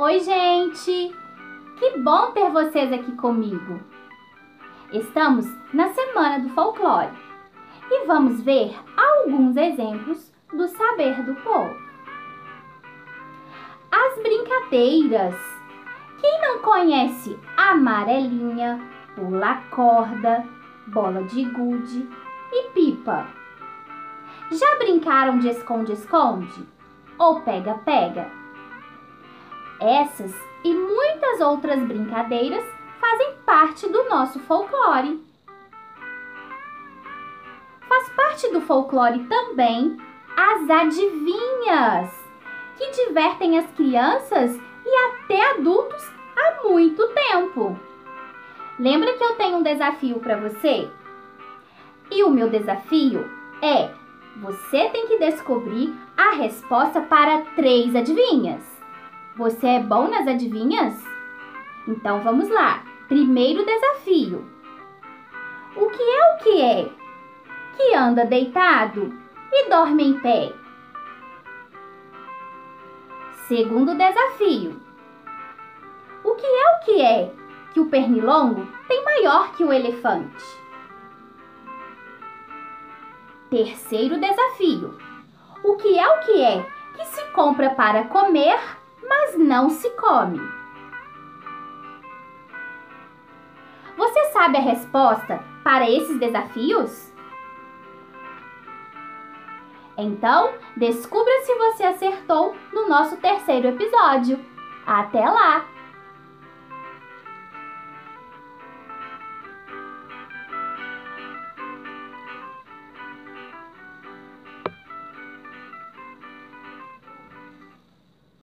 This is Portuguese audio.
Oi, gente! Que bom ter vocês aqui comigo! Estamos na Semana do Folclore e vamos ver alguns exemplos do saber do povo. As brincadeiras. Quem não conhece amarelinha, pula corda, bola de gude e pipa? Já brincaram de esconde-esconde ou pega-pega? Essas e muitas outras brincadeiras fazem parte do nosso folclore. Faz parte do folclore também as adivinhas, que divertem as crianças e até adultos há muito tempo. Lembra que eu tenho um desafio para você? E o meu desafio é: você tem que descobrir a resposta para três adivinhas. Você é bom nas adivinhas? Então vamos lá. Primeiro desafio. O que é o que é? Que anda deitado e dorme em pé. Segundo desafio. O que é o que é? Que o pernilongo tem maior que o elefante. Terceiro desafio. O que é o que é? Que se compra para comer, mas não se come. Você sabe a resposta para esses desafios? Então, descubra se você acertou no nosso terceiro episódio. Até lá!